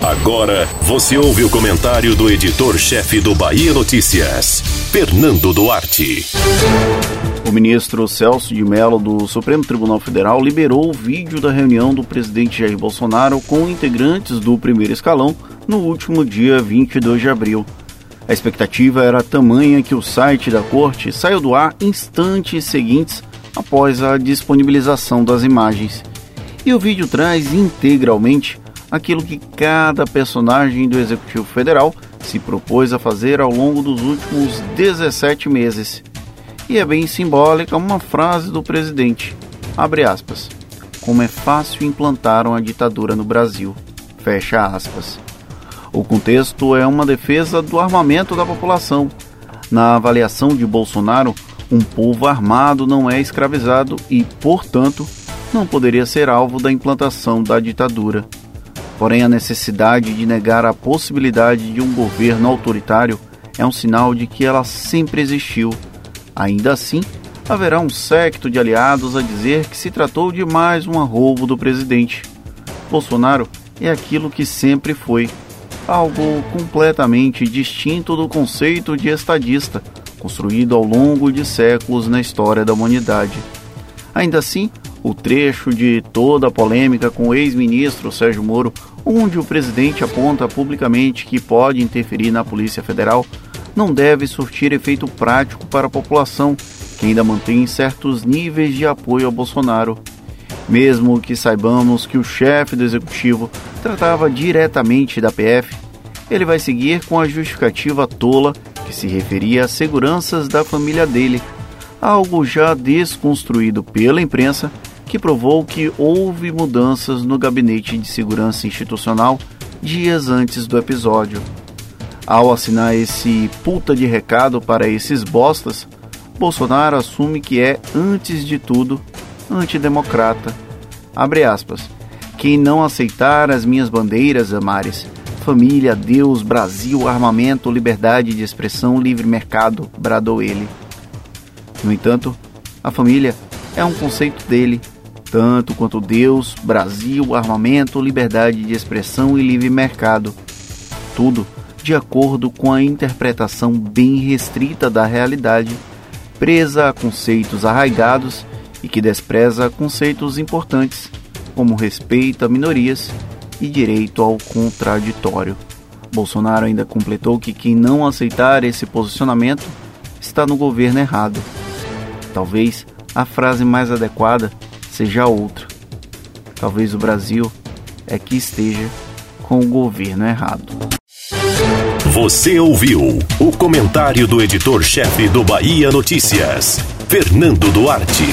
Agora você ouve o comentário do editor-chefe do Bahia Notícias, Fernando Duarte. O ministro Celso de Mello do Supremo Tribunal Federal liberou o vídeo da reunião do presidente Jair Bolsonaro com integrantes do primeiro escalão no último dia 22 de abril. A expectativa era tamanha que o site da corte saiu do ar instantes seguintes após a disponibilização das imagens. E o vídeo traz integralmente aquilo que cada personagem do Executivo Federal se propôs a fazer ao longo dos últimos 17 meses. E é bem simbólica uma frase do presidente, abre aspas, como é fácil implantar uma ditadura no Brasil, fecha aspas. O contexto é uma defesa do armamento da população. Na avaliação de Bolsonaro, um povo armado não é escravizado e, portanto, não poderia ser alvo da implantação da ditadura. Porém, a necessidade de negar a possibilidade de um governo autoritário é um sinal de que ela sempre existiu. Ainda assim, haverá um secto de aliados a dizer que se tratou de mais um arroubo do presidente. Bolsonaro é aquilo que sempre foi, algo completamente distinto do conceito de estadista, construído ao longo de séculos na história da humanidade. Ainda assim, o trecho de toda a polêmica com o ex-ministro Sérgio Moro, onde o presidente aponta publicamente que pode interferir na Polícia Federal, não deve surtir efeito prático para a população, que ainda mantém certos níveis de apoio a Bolsonaro. Mesmo que saibamos que o chefe do executivo tratava diretamente da PF, ele vai seguir com a justificativa tola que se referia às seguranças da família dele, algo já desconstruído pela imprensa que provou que houve mudanças no gabinete de segurança institucional dias antes do episódio. Ao assinar esse puta de recado para esses bostas, Bolsonaro assume que é, antes de tudo, antidemocrata. Abre aspas. Quem não aceitar as minhas bandeiras, Amares, família, Deus, Brasil, armamento, liberdade de expressão, livre mercado, bradou ele. No entanto, a família é um conceito dele tanto quanto Deus, Brasil, armamento, liberdade de expressão e livre mercado. Tudo de acordo com a interpretação bem restrita da realidade, presa a conceitos arraigados e que despreza conceitos importantes, como respeito a minorias e direito ao contraditório. Bolsonaro ainda completou que quem não aceitar esse posicionamento está no governo errado. Talvez a frase mais adequada seja outra. Talvez o Brasil é que esteja com o governo errado. Você ouviu o comentário do editor-chefe do Bahia Notícias, Fernando Duarte.